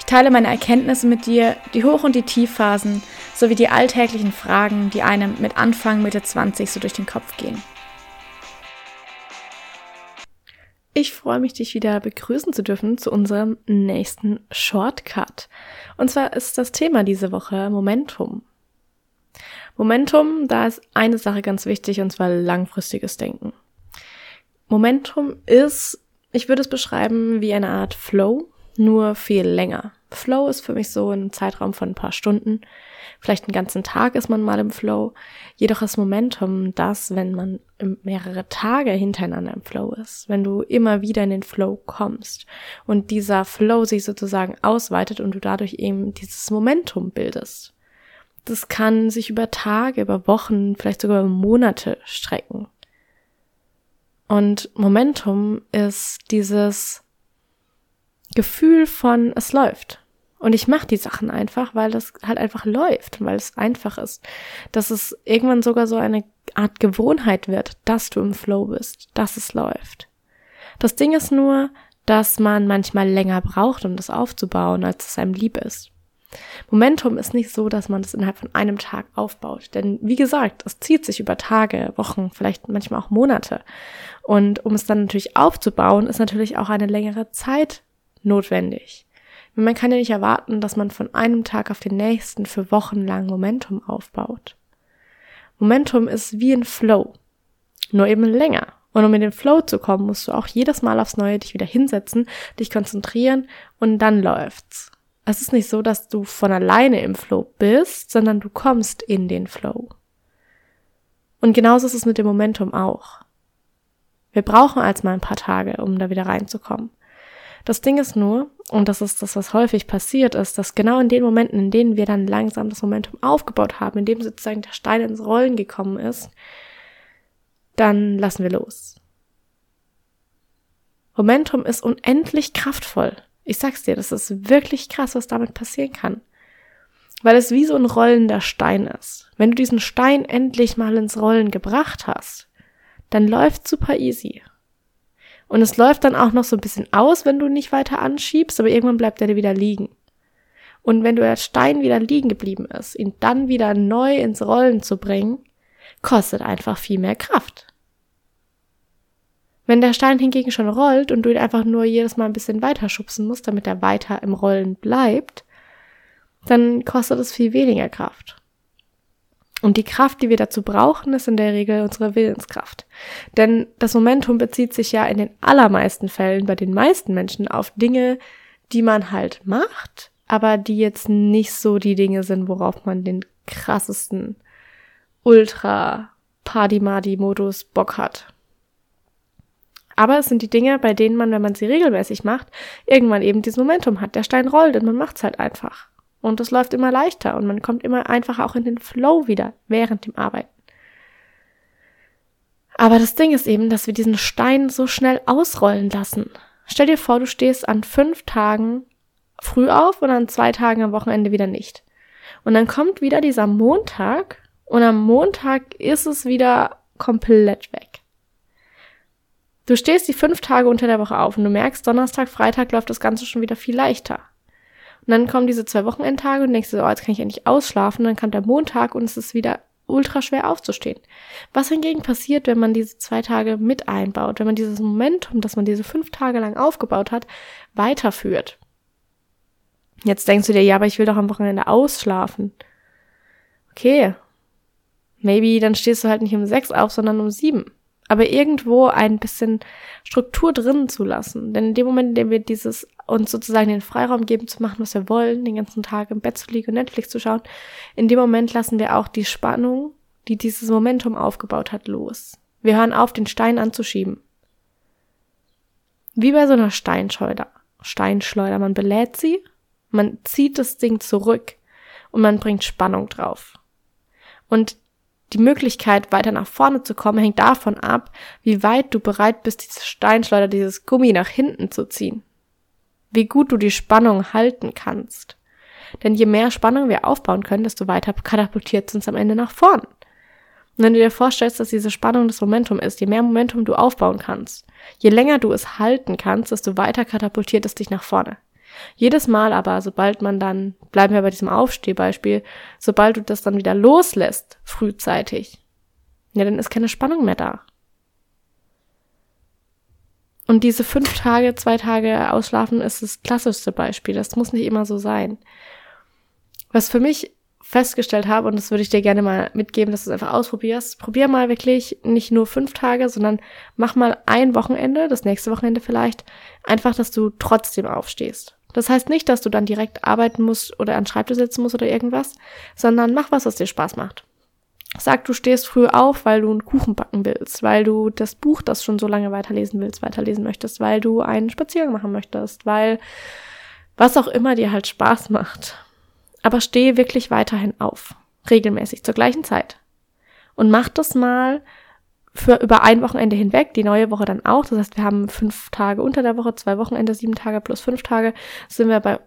Ich teile meine Erkenntnisse mit dir, die Hoch- und die Tiefphasen, sowie die alltäglichen Fragen, die einem mit Anfang, Mitte 20 so durch den Kopf gehen. Ich freue mich, dich wieder begrüßen zu dürfen zu unserem nächsten Shortcut. Und zwar ist das Thema diese Woche Momentum. Momentum, da ist eine Sache ganz wichtig, und zwar langfristiges Denken. Momentum ist ich würde es beschreiben wie eine Art Flow, nur viel länger. Flow ist für mich so ein Zeitraum von ein paar Stunden. Vielleicht einen ganzen Tag ist man mal im Flow. Jedoch ist Momentum das, wenn man mehrere Tage hintereinander im Flow ist. Wenn du immer wieder in den Flow kommst und dieser Flow sich sozusagen ausweitet und du dadurch eben dieses Momentum bildest. Das kann sich über Tage, über Wochen, vielleicht sogar über Monate strecken. Und Momentum ist dieses Gefühl von, es läuft. Und ich mache die Sachen einfach, weil das halt einfach läuft, weil es einfach ist. Dass es irgendwann sogar so eine Art Gewohnheit wird, dass du im Flow bist, dass es läuft. Das Ding ist nur, dass man manchmal länger braucht, um das aufzubauen, als es einem lieb ist. Momentum ist nicht so, dass man das innerhalb von einem Tag aufbaut. Denn wie gesagt, es zieht sich über Tage, Wochen, vielleicht manchmal auch Monate. Und um es dann natürlich aufzubauen, ist natürlich auch eine längere Zeit notwendig. Man kann ja nicht erwarten, dass man von einem Tag auf den nächsten für Wochen lang Momentum aufbaut. Momentum ist wie ein Flow, nur eben länger. Und um in den Flow zu kommen, musst du auch jedes Mal aufs Neue dich wieder hinsetzen, dich konzentrieren und dann läuft's. Es ist nicht so, dass du von alleine im Flow bist, sondern du kommst in den Flow. Und genauso ist es mit dem Momentum auch. Wir brauchen als mal ein paar Tage, um da wieder reinzukommen. Das Ding ist nur, und das ist das, was häufig passiert ist, dass genau in den Momenten, in denen wir dann langsam das Momentum aufgebaut haben, in dem sozusagen der Stein ins Rollen gekommen ist, dann lassen wir los. Momentum ist unendlich kraftvoll. Ich sag's dir, das ist wirklich krass, was damit passieren kann. Weil es wie so ein rollender Stein ist. Wenn du diesen Stein endlich mal ins Rollen gebracht hast, dann läuft super easy. Und es läuft dann auch noch so ein bisschen aus, wenn du nicht weiter anschiebst, aber irgendwann bleibt er wieder liegen. Und wenn du der Stein wieder liegen geblieben ist, ihn dann wieder neu ins Rollen zu bringen, kostet einfach viel mehr Kraft. Wenn der Stein hingegen schon rollt und du ihn einfach nur jedes Mal ein bisschen weiter schubsen musst, damit er weiter im Rollen bleibt, dann kostet es viel weniger Kraft. Und die Kraft, die wir dazu brauchen, ist in der Regel unsere Willenskraft. Denn das Momentum bezieht sich ja in den allermeisten Fällen bei den meisten Menschen auf Dinge, die man halt macht, aber die jetzt nicht so die Dinge sind, worauf man den krassesten Ultra Party-Madi-Modus Bock hat. Aber es sind die Dinge, bei denen man, wenn man sie regelmäßig macht, irgendwann eben dieses Momentum hat. Der Stein rollt und man macht es halt einfach. Und es läuft immer leichter und man kommt immer einfacher auch in den Flow wieder während dem Arbeiten. Aber das Ding ist eben, dass wir diesen Stein so schnell ausrollen lassen. Stell dir vor, du stehst an fünf Tagen früh auf und an zwei Tagen am Wochenende wieder nicht. Und dann kommt wieder dieser Montag und am Montag ist es wieder komplett weg. Du stehst die fünf Tage unter der Woche auf und du merkst, Donnerstag, Freitag läuft das Ganze schon wieder viel leichter. Und dann kommen diese zwei Wochenendtage und denkst du, oh, jetzt kann ich endlich ausschlafen. Dann kommt der Montag und es ist wieder ultra schwer aufzustehen. Was hingegen passiert, wenn man diese zwei Tage mit einbaut, wenn man dieses Momentum, das man diese fünf Tage lang aufgebaut hat, weiterführt? Jetzt denkst du dir, ja, aber ich will doch am Wochenende ausschlafen. Okay. Maybe dann stehst du halt nicht um sechs auf, sondern um sieben aber irgendwo ein bisschen Struktur drinnen zu lassen. Denn in dem Moment, in dem wir dieses uns sozusagen den Freiraum geben zu machen, was wir wollen, den ganzen Tag im Bett zu liegen und Netflix zu schauen, in dem Moment lassen wir auch die Spannung, die dieses Momentum aufgebaut hat, los. Wir hören auf, den Stein anzuschieben. Wie bei so einer Steinschleuder. Steinschleuder. Man belädt sie, man zieht das Ding zurück und man bringt Spannung drauf. Und die Möglichkeit, weiter nach vorne zu kommen, hängt davon ab, wie weit du bereit bist, diese Steinschleuder, dieses Gummi nach hinten zu ziehen. Wie gut du die Spannung halten kannst. Denn je mehr Spannung wir aufbauen können, desto weiter katapultiert es am Ende nach vorn. Und wenn du dir vorstellst, dass diese Spannung das Momentum ist, je mehr Momentum du aufbauen kannst, je länger du es halten kannst, desto weiter katapultiert es dich nach vorne. Jedes Mal aber, sobald man dann, bleiben wir bei diesem Aufstehbeispiel, sobald du das dann wieder loslässt, frühzeitig, ja, dann ist keine Spannung mehr da. Und diese fünf Tage, zwei Tage ausschlafen ist das klassischste Beispiel. Das muss nicht immer so sein. Was für mich festgestellt habe, und das würde ich dir gerne mal mitgeben, dass du es einfach ausprobierst. Probier mal wirklich nicht nur fünf Tage, sondern mach mal ein Wochenende, das nächste Wochenende vielleicht, einfach, dass du trotzdem aufstehst. Das heißt nicht, dass du dann direkt arbeiten musst oder an Schreibtisch sitzen musst oder irgendwas, sondern mach was, was dir Spaß macht. Sag, du stehst früh auf, weil du einen Kuchen backen willst, weil du das Buch, das schon so lange weiterlesen willst, weiterlesen möchtest, weil du einen Spaziergang machen möchtest, weil was auch immer dir halt Spaß macht. Aber steh wirklich weiterhin auf. Regelmäßig, zur gleichen Zeit. Und mach das mal für über ein Wochenende hinweg, die neue Woche dann auch. Das heißt, wir haben fünf Tage unter der Woche, zwei Wochenende, sieben Tage plus fünf Tage, sind wir bei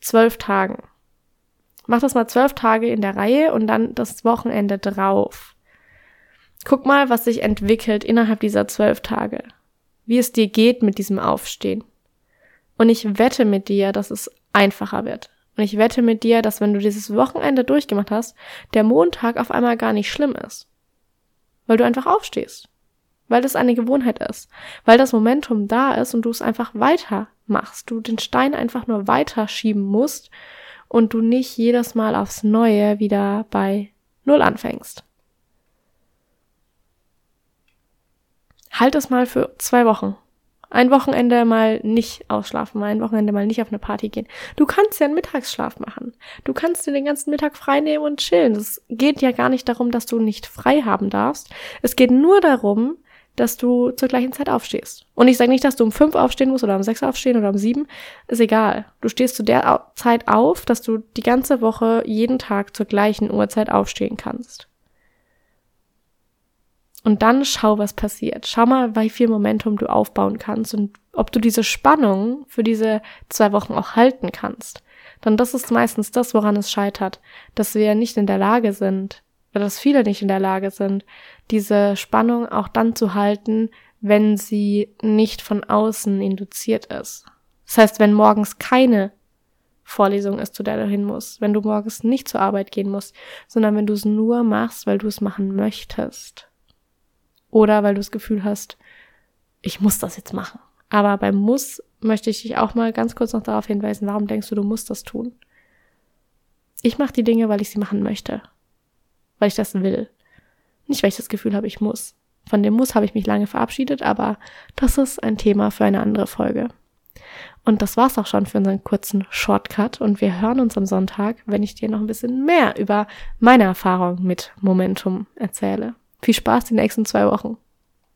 zwölf Tagen. Mach das mal zwölf Tage in der Reihe und dann das Wochenende drauf. Guck mal, was sich entwickelt innerhalb dieser zwölf Tage. Wie es dir geht mit diesem Aufstehen. Und ich wette mit dir, dass es einfacher wird. Und ich wette mit dir, dass wenn du dieses Wochenende durchgemacht hast, der Montag auf einmal gar nicht schlimm ist. Weil du einfach aufstehst. Weil das eine Gewohnheit ist. Weil das Momentum da ist und du es einfach weiter machst. Du den Stein einfach nur weiter schieben musst und du nicht jedes Mal aufs Neue wieder bei Null anfängst. Halt es mal für zwei Wochen. Ein Wochenende mal nicht ausschlafen, mal ein Wochenende mal nicht auf eine Party gehen. Du kannst ja einen Mittagsschlaf machen. Du kannst dir den ganzen Mittag frei nehmen und chillen. Es geht ja gar nicht darum, dass du nicht frei haben darfst. Es geht nur darum, dass du zur gleichen Zeit aufstehst. Und ich sage nicht, dass du um fünf aufstehen musst oder um sechs aufstehen oder um sieben. Ist egal. Du stehst zu der Zeit auf, dass du die ganze Woche jeden Tag zur gleichen Uhrzeit aufstehen kannst. Und dann schau, was passiert. Schau mal, wie viel Momentum du aufbauen kannst und ob du diese Spannung für diese zwei Wochen auch halten kannst. Denn das ist meistens das, woran es scheitert, dass wir nicht in der Lage sind, oder dass viele nicht in der Lage sind, diese Spannung auch dann zu halten, wenn sie nicht von außen induziert ist. Das heißt, wenn morgens keine Vorlesung ist, zu der du hin musst, wenn du morgens nicht zur Arbeit gehen musst, sondern wenn du es nur machst, weil du es machen möchtest. Oder weil du das Gefühl hast, ich muss das jetzt machen. Aber beim Muss möchte ich dich auch mal ganz kurz noch darauf hinweisen, warum denkst du, du musst das tun? Ich mache die Dinge, weil ich sie machen möchte. Weil ich das will. Nicht, weil ich das Gefühl habe, ich muss. Von dem Muss habe ich mich lange verabschiedet, aber das ist ein Thema für eine andere Folge. Und das war's auch schon für unseren kurzen Shortcut und wir hören uns am Sonntag, wenn ich dir noch ein bisschen mehr über meine Erfahrung mit Momentum erzähle. Viel Spaß die nächsten zwei Wochen.